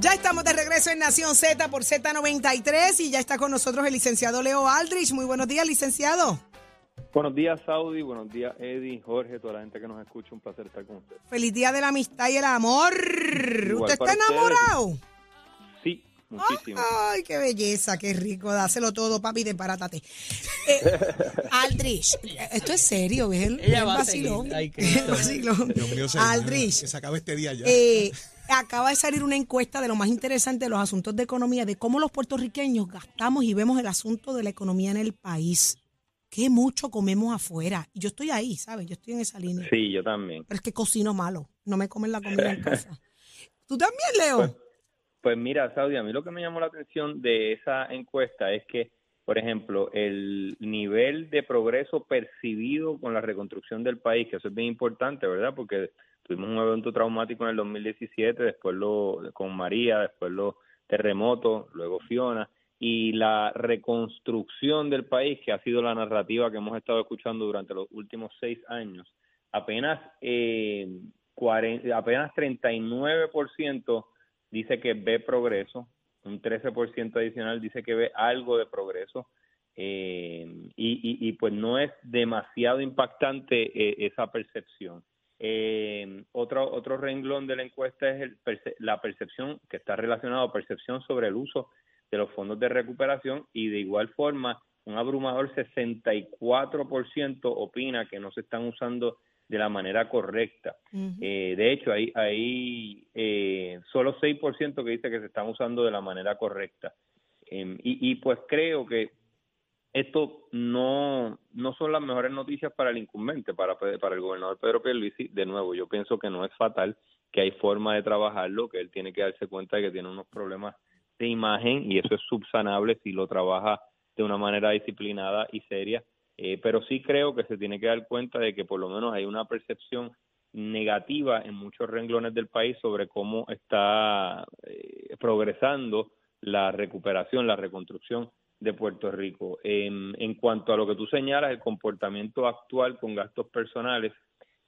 Ya estamos de regreso en Nación Z por Z93 y ya está con nosotros el licenciado Leo Aldrich. Muy buenos días, licenciado. Buenos días, Saudi. Buenos días, Eddie, Jorge, toda la gente que nos escucha. Un placer estar con ustedes. Feliz día de la amistad y el amor. Igual ¿Usted está ustedes. enamorado? Sí, muchísimo. Ay, qué belleza, qué rico. Dáselo todo, papi, desbarátate. Eh, Aldrich, esto es serio, ¿ves? Ella El vacilón. Ay, El vacilón. Dios mío, señor, Aldrich, Que se acabe este día ya. eh, acaba de salir una encuesta de lo más interesante de los asuntos de economía, de cómo los puertorriqueños gastamos y vemos el asunto de la economía en el país. Qué mucho comemos afuera. Y yo estoy ahí, ¿sabes? Yo estoy en esa línea. Sí, yo también. Pero es que cocino malo. No me comen la comida en casa. ¿Tú también, Leo? Pues, Pues mira, Saudi, a mí lo que me llamó la atención de esa encuesta es que, por ejemplo, el nivel de progreso percibido con la reconstrucción del país, que eso es bien importante, ¿verdad? Porque tuvimos un evento traumático en el 2017, después lo con María, después los terremotos, luego Fiona, y la reconstrucción del país, que ha sido la narrativa que hemos estado escuchando durante los últimos seis años, apenas, eh, 40, apenas 39% dice que ve progreso, un 13% adicional dice que ve algo de progreso, eh, y, pues no es demasiado impactante eh, esa percepción. Eh, otro, otro renglón de la encuesta es el perce- la percepción que está relacionado percepción sobre el uso de los fondos de recuperación y de igual forma un abrumador 64% opina que no se están usando de la manera correcta. Eh, de hecho, hay, hay eh, solo 6% que dice que se están usando de la manera correcta. Em, y, y pues creo que esto no, no son las mejores noticias para el incumbente, para, el gobernador Pedro Pierluisi. De nuevo, yo pienso que no es fatal, que hay forma de trabajarlo, que él tiene que darse cuenta de que tiene unos problemas de imagen y eso es subsanable si lo trabaja de una manera disciplinada y seria. Eh, pero sí creo que se tiene que dar cuenta de que por lo menos hay una percepción negativa en muchos renglones del país sobre cómo está eh, progresando la recuperación, la reconstrucción de Puerto Rico. En, en cuanto a lo que tú señalas, el comportamiento actual con gastos personales,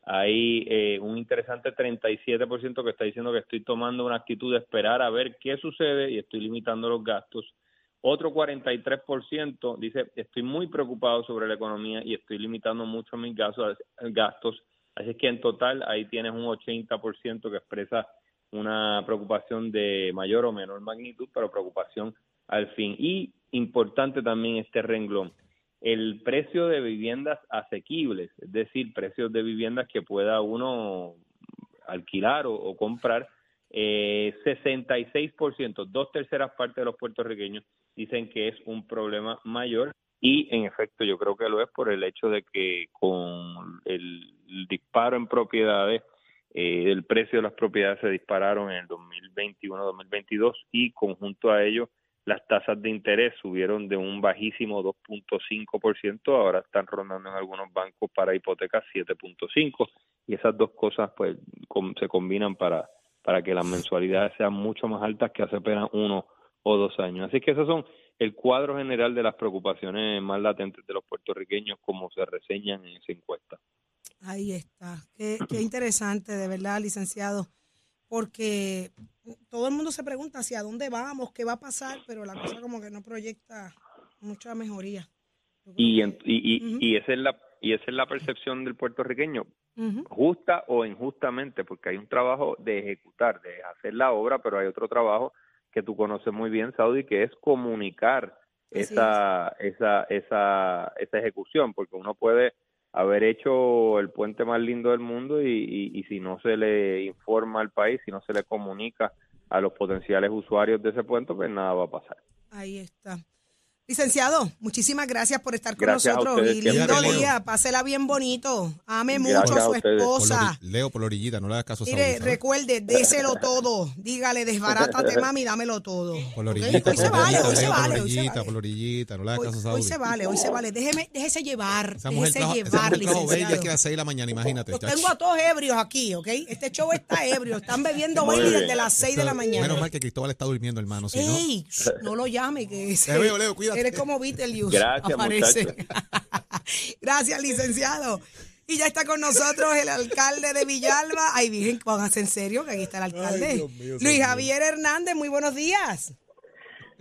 hay eh, un interesante 37% que está diciendo que estoy tomando una actitud de esperar a ver qué sucede y estoy limitando los gastos. Otro 43% dice, estoy muy preocupado sobre la economía y estoy limitando mucho mis gastos. gastos. Así que en total ahí tienes un 80% que expresa una preocupación de mayor o menor magnitud, pero preocupación al fin. Y importante también este renglón, el precio de viviendas asequibles, es decir, precios de viviendas que pueda uno alquilar o, comprar, eh, 66%, dos terceras partes de los puertorriqueños dicen que es un problema mayor y en efecto yo creo que lo es por el hecho de que con el disparo en propiedades, eh, el precio de las propiedades se dispararon en el 2021-2022 y conjunto a ello las tasas de interés subieron de un bajísimo 2.5%, ahora están rondando en algunos bancos para hipotecas 7.5 y esas dos cosas pues com- se combinan para para que las mensualidades sean mucho más altas que hace apenas uno o dos años. Así que esos son el cuadro general de las preocupaciones más latentes de los puertorriqueños como se reseñan en esa encuesta. Ahí está. Qué, qué interesante, de verdad, licenciado. Porque todo el mundo se pregunta hacia dónde vamos, qué va a pasar, pero la cosa como que no proyecta mucha mejoría. Y, en- y, y, y esa es la y esa es la percepción del puertorriqueño, justa o injustamente, porque hay un trabajo de ejecutar, de hacer la obra, pero hay otro trabajo que tú conoces muy bien, Saudi, que es comunicar esa, esa, esa, esa ejecución, porque uno puede haber hecho el puente más lindo del mundo y, y, si no se le informa al país, si no se le comunica a los potenciales usuarios de ese puente, pues nada va a pasar. Ahí está. Licenciado, muchísimas gracias por estar con Gracias nosotros. y lindo Leo. día, pásela bien bonito. Ame Gracias mucho a su. Por esposa. Leo, por la orillita, no le hagas caso a Mire, ¿sabes? recuerde, déselo todo. Dígale, desbarátate, mami, dámelo todo. Por la ¿Ok? orillita, Hoy por se la vale, orillita, hoy se Leo, vale, hoy se vale. por la orillita, no le hagas Hoy, caso a hoy se vale, hoy se vale. Déjeme, déjese llevar. Esa mujer déjese esa llevar, mujer bella licenciado. que a las 6 de la mañana, imagínate. Los tengo a todos ebrios aquí, ¿ok? Este show está ebrio. Están bebiendo Bailey desde las 6 de la mañana. Menos mal que Cristóbal está durmiendo, hermano, si no. ¡Ey! No lo llame, que veo, Leo, cuídate. Eres como Beetlejuice. Gracias, aparece. Gracias, licenciado. Y ya está con nosotros el alcalde de Villalba. Ay, Virgen, pónganse en serio, que aquí está el alcalde. Dios mío, Luis señor. Javier Hernández, muy buenos días.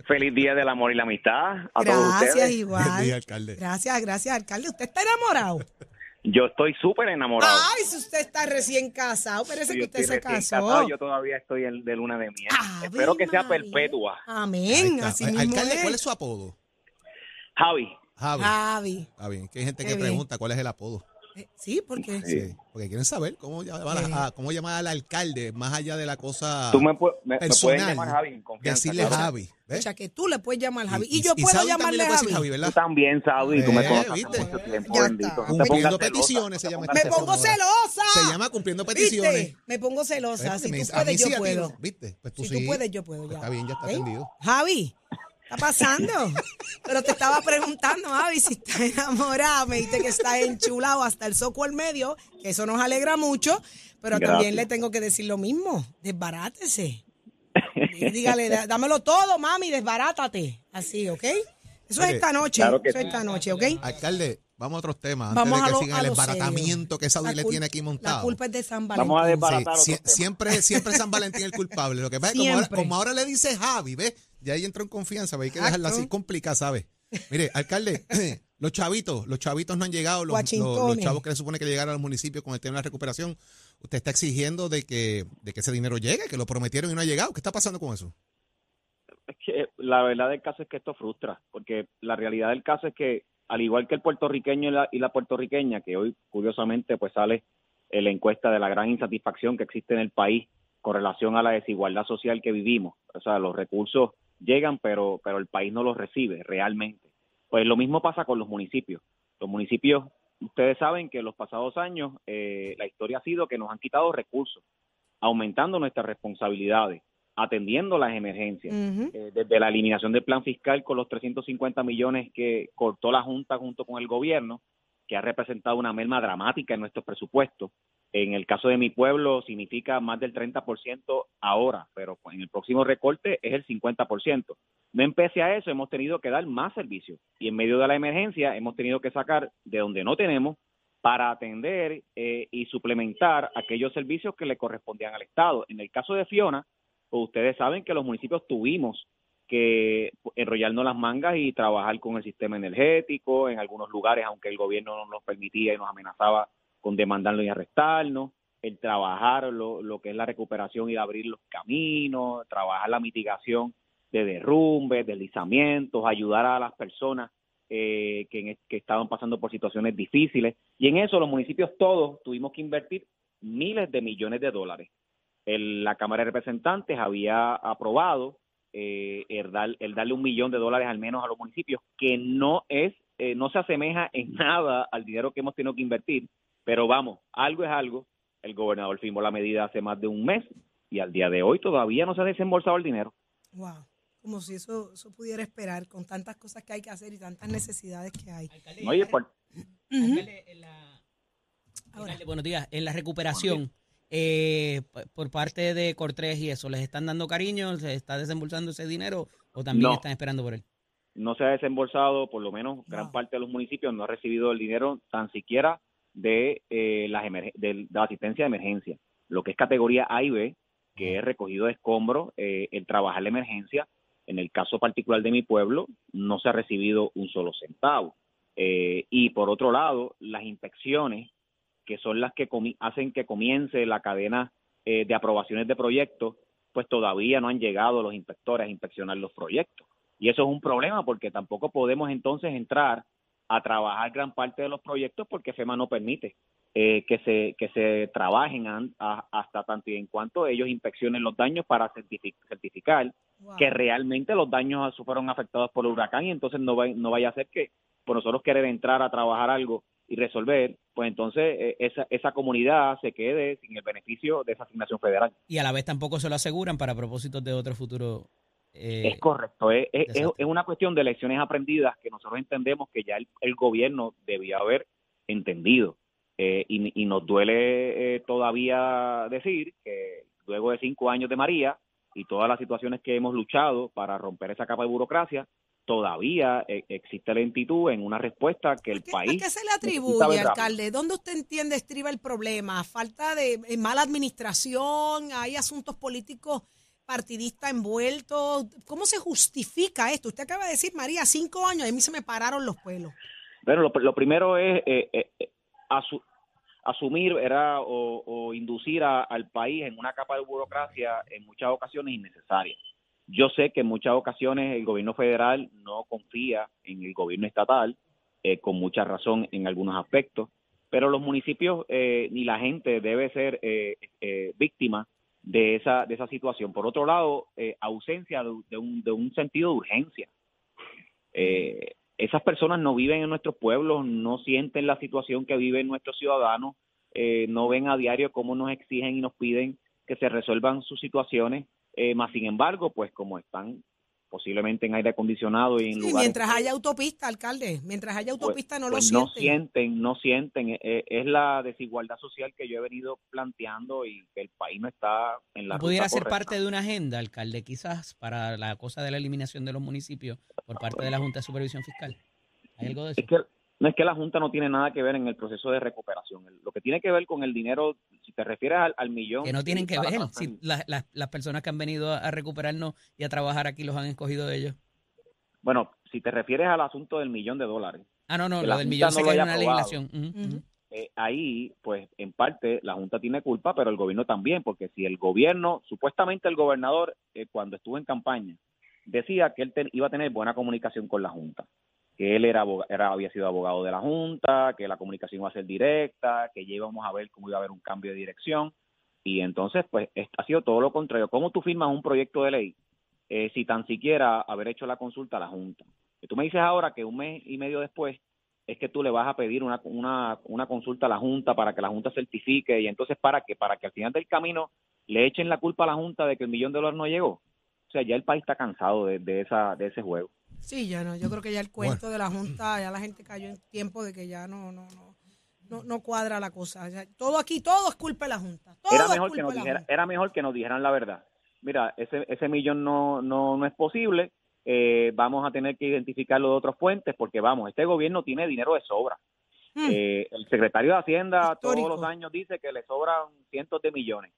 Feliz Día del Amor y la Amistad a todos Gracias, ustedes. igual. Buen día, alcalde. Gracias, gracias, alcalde. ¿Usted está enamorado? Yo estoy súper enamorado. Ay, si usted está recién casado, parece Sí, que usted se casó. casado, yo todavía estoy en- de luna de miel. Ave Espero que sea perpetua. Amén, así mismo alcalde, es. ¿cuál es su apodo? Javi, Javi. Javi. Está bien, que hay gente Qué que bien. pregunta cuál es el apodo. Eh, Sí, porque Sí, porque quieren saber cómo llamar, Sí. a, cómo llamar al alcalde, más allá de la cosa tú me, pu- me- me puedes personal. llamar Javi en confianza. decirle claro. Javi. ¿ves? o sea, que tú le puedes llamar Javi. Y, Y- yo y puedo Saudi llamarle también le puede decir Javi. Tú ¿verdad? también, Saudi, tú me Eh, conoces hace ¿viste? mucho tiempo, Ya bendito. está. No te Cumpliendo pongas peticiones se llama pongas Me este pongo celosa. celosa. Se llama cumpliendo peticiones. ¿Viste? Me pongo celosa. Si Me tú dice, a mí puedes, sí, yo a ti puedo. ¿Viste? Pues tú Si sí. tú puedes, yo puedo Pues ya. está bien, ya está atendido. Javi, ¿qué está pasando? Pero te estaba preguntando, Javi, si estás enamorado. Me dijiste que estás enchulado hasta el soco al medio, que eso nos alegra mucho. Pero Gracias. también le tengo que decir lo mismo. Desbarátese. Y Dígale, "Dá- dámelo todo, mami, desbarátate. Así, ¿ok? Eso es esta noche. claro que eso es esta noche, ¿ok? Alcalde, vamos a otros temas. Vamos antes a de lo, que sigan a el lo serio. desbaratamiento que Saudi le tiene aquí montado. La culpa es de San Valentín. Vamos a desbaratar sie- otros temas. siempre, siempre San Valentín el culpable. Lo que pasa es que como ahora, como ahora le dice Javi, ¿ves? Ya ahí entró en confianza, pero hay que dejarla así complicada, ¿sabes? Mire, alcalde, los chavitos, los chavitos no han llegado, los, los, Guachintones. los chavos que le supone que llegaron al municipio con el tema de la recuperación. Usted está exigiendo de que, de que ese dinero llegue, que lo prometieron y no ha llegado. ¿Qué está pasando con eso? Es que la verdad del caso es que esto frustra, porque la realidad del caso es que, al igual que el puertorriqueño y la, y la puertorriqueña, que hoy curiosamente pues sale en la encuesta de la gran insatisfacción que existe en el país con relación a la desigualdad social que vivimos, o sea, los recursos llegan, pero, pero el país no los recibe realmente. Pues lo mismo pasa con los municipios. Los municipios, ustedes saben que en los pasados años eh, la historia ha sido que nos han quitado recursos, aumentando nuestras responsabilidades, atendiendo las emergencias eh, desde la eliminación del plan fiscal con los 350 millones que cortó la Junta junto con el gobierno, que ha representado una merma dramática en nuestros presupuestos. En el caso de mi pueblo significa más del 30% ahora, pero en el próximo recorte es el 50%. No empecé a eso, hemos tenido que dar más servicios y en medio de la emergencia hemos tenido que sacar de donde no tenemos para atender eh, y suplementar aquellos servicios que le correspondían al Estado. En el caso de Fiona, pues ustedes saben que los municipios tuvimos que enrollarnos las mangas y trabajar con el sistema energético en algunos lugares, aunque el gobierno no nos permitía y nos amenazaba con demandarlo y arrestarnos, el trabajar lo, lo que es la recuperación y abrir los caminos, trabajar la mitigación de derrumbes, deslizamientos, ayudar a las personas eh, que, estaban pasando por situaciones difíciles. Y en eso los municipios todos tuvimos que invertir miles de millones de dólares. El- la Cámara de Representantes había aprobado eh, el, dar- el darle un millón de dólares al menos a los municipios, que no es, eh, no se asemeja en nada al dinero que hemos tenido que invertir, pero vamos, algo es algo. El gobernador firmó la medida hace más de un mes y al día de hoy todavía no se ha desembolsado el dinero. Wow. Como si eso, eso pudiera esperar con tantas cosas que hay que hacer y tantas necesidades que hay. Alcalde, Oye, por- alcalde, en la- Ahora. alcalde, buenos días. En la recuperación, eh, por parte de Cortés y eso, ¿les están dando cariño? ¿Se está desembolsando ese dinero o también No. están esperando por él? no se ha desembolsado, por lo menos gran parte de los municipios no ha recibido el dinero tan siquiera de, eh, las de, de la asistencia de emergencia. Lo que es categoría A y B, que es recogido de escombros, eh, el trabajar la emergencia, en el caso particular de mi pueblo, no se ha recibido un solo centavo. Eh, y por otro lado, las inspecciones, que son las que hacen que comience la cadena eh, de aprobaciones de proyectos, pues todavía no han llegado los inspectores a inspeccionar los proyectos. Y eso es un problema porque tampoco podemos entonces entrar a trabajar gran parte de los proyectos porque FEMA no permite eh, que se que se trabajen a- hasta tanto y en cuanto ellos inspeccionen los daños para certifi- certificar Wow. que realmente los daños fueron afectados por el huracán y entonces no, va- no vaya a ser que por nosotros querer entrar a trabajar algo y resolver, pues entonces eh, esa, esa comunidad se quede sin el beneficio de esa asignación federal. Y a la vez tampoco se lo aseguran para propósitos de otro futuro. eh, Es correcto, es, es- una cuestión de lecciones aprendidas que nosotros entendemos que ya el, el gobierno debía haber entendido. Eh, y, y nos duele eh, todavía decir que luego de cinco años de María y todas las situaciones que hemos luchado para romper esa capa de burocracia, todavía eh, existe lentitud en una respuesta que el ¿A qué, país... a qué se le atribuye, alcalde? ¿Dónde usted entiende estriba el problema? ¿Falta de eh, mala administración? ¿Hay asuntos políticos partidistas envueltos? ¿Cómo se justifica esto? Usted acaba de decir, María, cinco años, y a mí se me pararon los pelos. Bueno, lo, lo primero es eh, eh, eh, asu- asumir ¿verdad? o, o inducir a- al país en una capa de burocracia en muchas ocasiones innecesaria. Yo sé que en muchas ocasiones el gobierno federal no confía en el gobierno estatal, eh, con mucha razón en algunos aspectos, pero los municipios eh, ni la gente debe ser eh, eh, víctima de esa, de esa situación. Por otro lado, eh, ausencia de, un, de un sentido de urgencia. Esas personas no viven en nuestros pueblos, no sienten la situación que viven nuestros ciudadanos, no ven a diario cómo nos exigen y nos piden que se resuelvan sus situaciones, eh, más sin embargo, pues como están posiblemente en aire acondicionado y en Sí, lugares mientras haya autopista, alcalde, mientras haya pues- autopista no pues lo no sienten. sienten, no sienten, eh, eh, es la desigualdad social que yo he venido planteando y que el país no está en la ¿No pudiera ruta ser correcta. parte de una agenda, alcalde, quizás, para la cosa de la eliminación de los municipios por parte de la Junta de Supervisión Fiscal? ¿Hay algo de eso? Es que no es que la Junta no tiene nada que ver en el proceso de recuperación. Lo que tiene que ver con el dinero, si te refieres al, al millón. Que no tienen que ver. Si la- la- las personas que han venido a, recuperarnos y a trabajar aquí los han escogido ellos. Bueno, si te refieres al asunto del millón de dólares, Ah, no, no, lo la del millón no se en aprobado. legislación. Eh, ahí, pues en parte la Junta tiene culpa, pero el gobierno también, porque si el gobierno, supuestamente el gobernador, eh, cuando estuvo en campaña, decía que él te- iba a tener buena comunicación con la Junta, que él era, era había sido abogado de la Junta, que la comunicación iba a ser directa, que ya íbamos a ver cómo iba a haber un cambio de dirección, y entonces, pues, es- ha sido todo lo contrario. ¿Cómo tú firmas un proyecto de ley eh, si tan siquiera haber hecho la consulta a la Junta? Tú me dices ahora que un mes y medio después es que tú le vas a pedir una, una, una consulta a la Junta para que la Junta certifique y entonces para que para que al final del camino le echen la culpa a la Junta de que el millón de dólares no llegó. O sea, ya el país está cansado de, de esa de ese juego. Sí, ya no, yo creo que ya el cuento de la Junta, ya la gente cayó en tiempo de que ya no, no, no, no, no cuadra la cosa. Ya, todo aquí, todo es culpa de la Junta. Todo Era es mejor culpa que nos dijera, Junta. era mejor que nos dijeran la verdad. Mira, ese ese millón no no no es posible. eh, vamos a tener que identificarlo de otras fuentes porque vamos, este gobierno tiene dinero de sobra. Hmm. Eh, el secretario de Hacienda Histórico. todos los años dice que le sobran cientos de millones.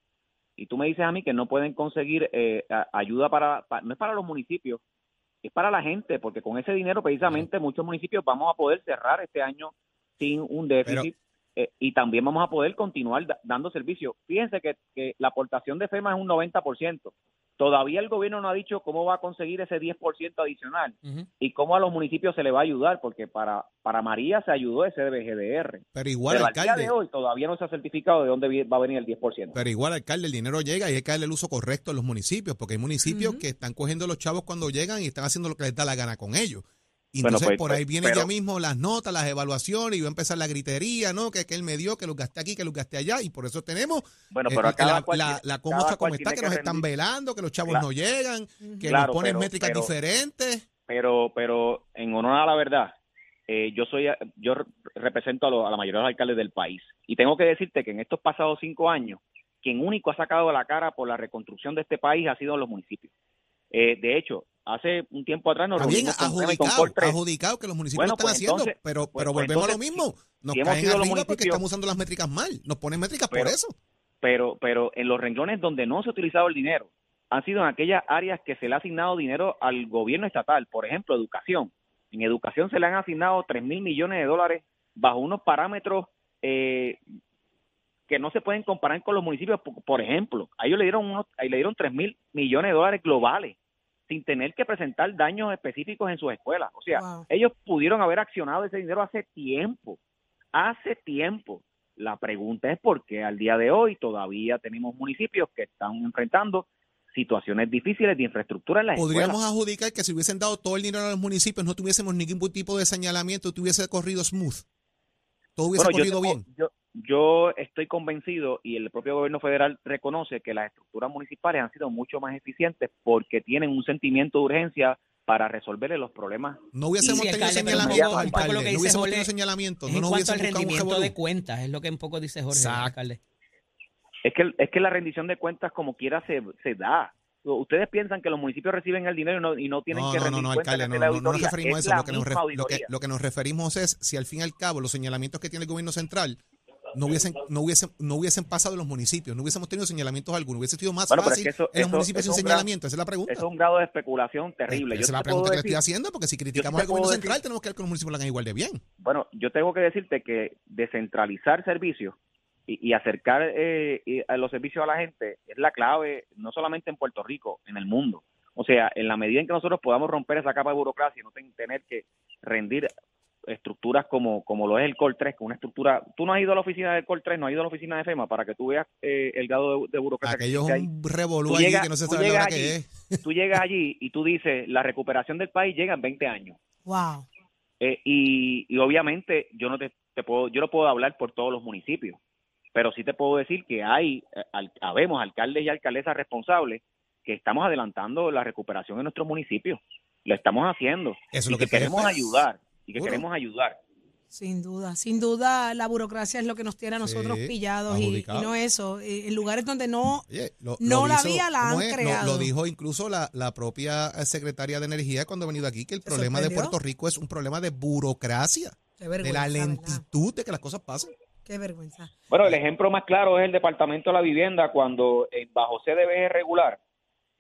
Y tú me dices a mí que no pueden conseguir eh, ayuda para, pa- no es para los municipios, es para la gente, porque con ese dinero precisamente muchos municipios vamos a poder cerrar este año sin un déficit eh, y también vamos a poder continuar da- dando servicio. Fíjense que, que la aportación de FEMA es un 90%. Todavía el gobierno no ha dicho cómo va a conseguir ese 10% adicional y cómo a los municipios se le va a ayudar, porque para, para María se ayudó ese GDR. Pero igual, Pero al día de hoy todavía no se ha certificado de dónde va a venir el 10%. Pero igual, alcalde, el dinero llega y hay que darle el uso correcto a los municipios, porque hay municipios que están cogiendo los chavos cuando llegan y están haciendo lo que les da la gana con ellos. Y Bueno, entonces pues, por pues, ahí vienen pero- ya mismo las notas, las evaluaciones y va a empezar la gritería, ¿no? Que, que él me dio, que lo gasté aquí, que lo gasté allá y por eso tenemos bueno, eh, pero cada la, cual la, la cual como está, tiene que nos están velando, que los chavos Claro. no llegan, que Claro, nos ponen pero- métricas pero- diferentes. pero pero en honor a la verdad eh, yo soy yo re- represento a, lo- a la mayoría de los alcaldes del país y tengo que decirte que en estos pasados cinco años quien único ha sacado la cara por la reconstrucción de este país ha sido los municipios Eh, de hecho hace un tiempo atrás nos Clemente adjudicado, adjudicado que los municipios Bueno, están pues haciendo, entonces- pero, pues- pero pues volvemos a lo mismo. Nos si caen sido los arriba porque estamos usando las métricas mal. Nos ponen métricas por eso. pero pero en los renglones donde no se ha utilizado el dinero han sido en aquellas áreas que se le ha asignado dinero al gobierno estatal, por ejemplo, educación. En educación se le han asignado 3 mil millones de dólares bajo unos parámetros eh, que no se pueden comparar con los municipios. Por, por ejemplo, a ellos le dieron unos, a ellos le dieron 3 mil millones de dólares globales sin tener que presentar daños específicos en sus escuelas. O sea, Wow. ellos pudieron haber accionado ese dinero hace tiempo, hace tiempo. La pregunta es por qué al día de hoy todavía tenemos municipios que están enfrentando situaciones difíciles de infraestructura en las Podríamos escuelas. adjudicar que si hubiesen dado todo el dinero a los municipios no tuviésemos ningún tipo de señalamiento, tuviese corrido smooth. Todo hubiese Bueno, yo corrido tengo- bien. Yo, yo estoy convencido y el propio gobierno federal reconoce que las estructuras municipales han sido mucho más eficientes porque tienen un sentimiento de urgencia para resolverle los problemas. No hubiésemos tenido señalamientos, alcalde. No dice hubiésemos Jorge tenido señalamientos. No nos cuanto al rendimiento de cuentas, es lo que un poco dice Jorge, Exacto. alcalde. Es que, es que la rendición de cuentas como quiera se, se da. ustedes piensan que los municipios reciben el dinero y no, y no tienen No, que no, no, rendir no, cuentas alcalde, no, no, no nos referimos a Es eso. la Lo que, nos lo, que, lo que nos referimos es si al fin y al cabo los señalamientos que tiene el gobierno central no hubiesen, no hubiesen, no hubiesen pasado en los municipios, no hubiésemos tenido señalamientos algunos, hubiese sido más Bueno, pero es fácil que eso- en los eso- municipios sin es un gran- señalamiento. Esa es la pregunta. Es un grado de especulación terrible. Esa Yo es la pregunta que le estoy decir- haciendo, porque si criticamos al gobierno decir- central, tenemos que ver que los municipios lo hagan igual de bien. Bueno, yo tengo que decirte que descentralizar servicios y, y acercar eh, y a los servicios a la gente es la clave, no solamente en Puerto Rico, en el mundo. O sea, en la medida en que nosotros podamos romper esa capa de burocracia y no ten- tener que rendir estructuras como, como lo es el Col 3, que es una estructura... Tú no has ido a la oficina del Col 3, no has ido a la oficina de FEMA para que tú veas eh, el grado de, de burocracia que Aquello es existe ahí. un revolú Tú allí llegas- que no se sabe la llegas hora que allí. es. Tú llegas allí y tú dices, la recuperación del país llega en 20 años. Wow. Eh, y, y obviamente yo no te, te puedo yo no puedo hablar por todos los municipios pero sí te puedo decir que hay eh, al- habemos alcaldes y alcaldesas responsables que estamos adelantando la recuperación en nuestros municipios lo estamos haciendo Eso es y lo que, que queremos ayudar y que Seguro. queremos ayudar Sin duda, sin duda la burocracia es lo que nos tiene a nosotros Sí, pillados y, no eso, eh, en lugares donde no, Oye, lo- No lo la hizo- había, la ¿cómo han es? Creado. Lo, dijo incluso la, la propia secretaria de Energía cuando ha venido aquí, que el ¿Te problema de? Puerto Rico es un problema de burocracia, qué de la ¿verdad? lentitud de que las cosas pasen. Qué vergüenza. bueno el ejemplo más claro es el departamento de la vivienda cuando eh, bajo CDBG regular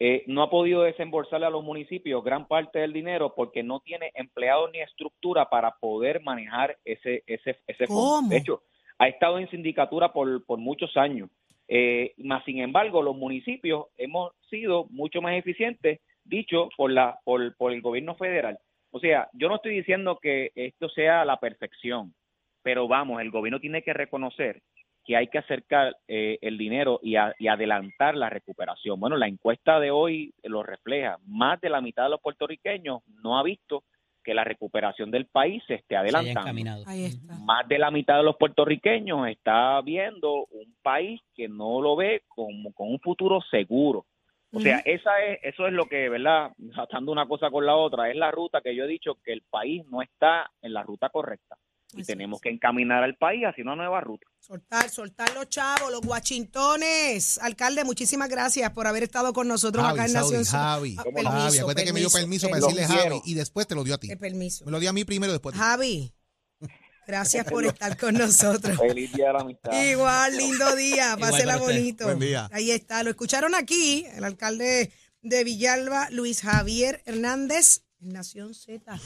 eh, no ha podido desembolsarle a los municipios gran parte del dinero porque no tiene empleados ni estructura para poder manejar ese ese ese fondo. ¿Cómo? De hecho, ha estado en sindicatura por, por muchos años. Eh, más sin embargo, los municipios hemos sido mucho más eficientes, dicho por la por, por el gobierno federal. O sea, yo no estoy diciendo que esto sea la perfección, pero vamos, el gobierno tiene que reconocer que hay que acercar eh, el dinero y, a- y adelantar la recuperación. Bueno, la encuesta de hoy lo refleja. Más de la mitad de los puertorriqueños no ha visto que la recuperación del país se esté adelantando. encaminado. Ahí está. Más de la mitad de los puertorriqueños está viendo un país que no lo ve como con un futuro seguro. O sea, esa es, eso es lo que, ¿verdad? Atando una cosa con la otra, es la ruta que yo he dicho que el país no está en la ruta correcta. Y Así tenemos es. que encaminar al país hacia una nueva ruta. Soltar, soltar los chavos, los guachintones. Alcalde, muchísimas gracias por haber estado con nosotros acá Javi, en Saudi, Nación. Javi, Ah, ¿Cómo no? Javi, acuérdate que me dio permiso para decirle quiero. Javi y después te lo dio a ti. Eh, permiso. Me lo dio a mí primero y después. a ti. Javi, gracias por estar con nosotros. Feliz día de la amistad. Igual, lindo día, pásela bonito. Buen día. Ahí está, lo escucharon aquí, el alcalde de Villalba, Luis Javier Hernández, Nación Z.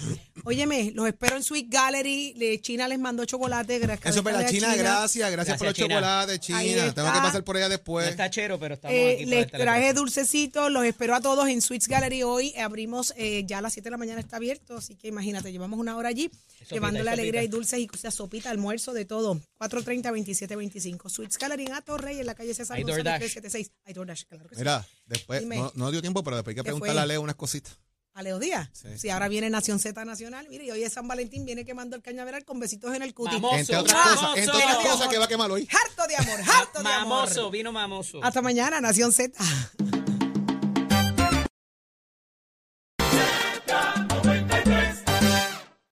Óyeme, los espero en Sweet Gallery, de China les mandó chocolate. gracias Eso es para la China, gracias, gracias, por los China. chocolates, China. Tengo que pasar por allá No después. está chero, pero estamos Eh, aquí para les traje dulcecitos, los espero a todos en Sweets Gallery hoy. Abrimos eh, ya a las 7 de la mañana, está abierto, así que imagínate, llevamos una hora allí, Sopita, llevándole y alegría y dulces y cosas, sopita, almuerzo, de todo. 430-2725. Sweets Gallery en Ato Rey, en la calle César González DoorDash. 376. Hay DoorDash, claro que sí. Mira, después, no, no dio tiempo, pero después hay que ¿Qué preguntarle fue? a Leo unas cositas. A Leo Díaz. Sí. Si ahora viene Nación Z Nacional, mire, y hoy es San Valentín, viene quemando el cañaveral con besitos en el cuti. Vamos. Entre Mamoso, otras cosas, mamoso. entre otras cosas que va a quemar hoy. Harto de amor, harto de amor. Mamoso, vino mamoso. Hasta mañana, Nación Z.